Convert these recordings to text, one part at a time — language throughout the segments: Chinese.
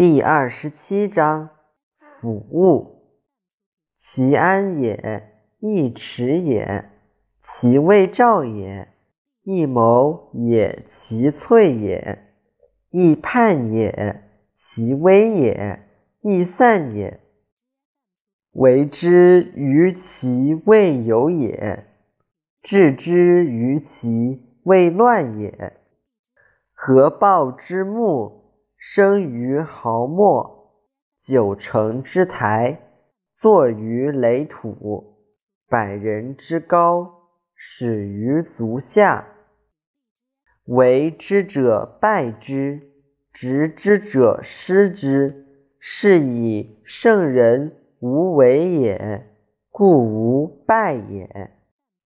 第二十七章辅物。其安也，亦耻也；其未兆也，亦谋也；其脆也，亦叛也；其危也，亦散也。为之于其未有也，治之于其未乱也。合抱之木。生于毫末，九成之台，坐于垒土，百人之高，始于足下。为之者败之，执之者失之。是以圣人无为也，故无败也；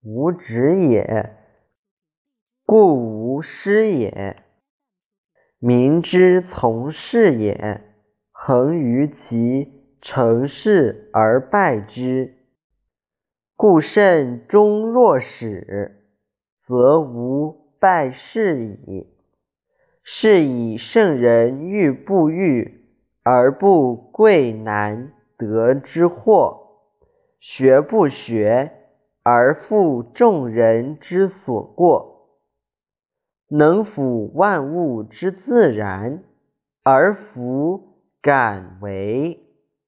无执也，故无失也。民之从事也，恒于其成事而败之。故慎终若始，则无败事矣。是以圣人欲不欲而不贵难得之货，学不学而负众人之所过。能抚万物之自然，而弗敢为。